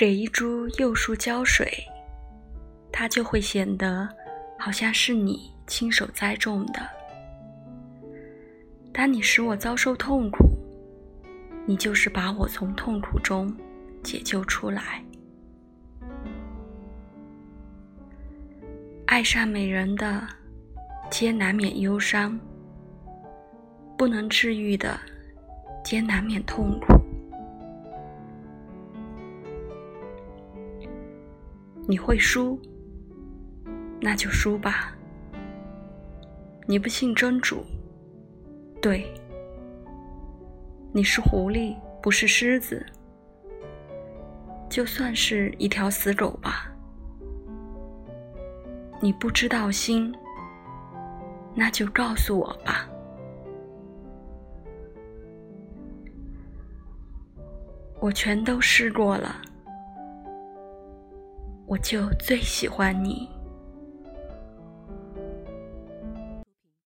给一株幼树浇水，它就会显得好像是你亲手栽种的。当你使我遭受痛苦，你就是把我从痛苦中解救出来。爱上美人的，皆难免忧伤；不能治愈的，皆难免痛苦。你会输，那就输吧。你不信真主，对，你是狐狸，不是狮子，就算是一条死狗吧。你不知道心，那就告诉我吧。我全都试过了。我就最喜欢你。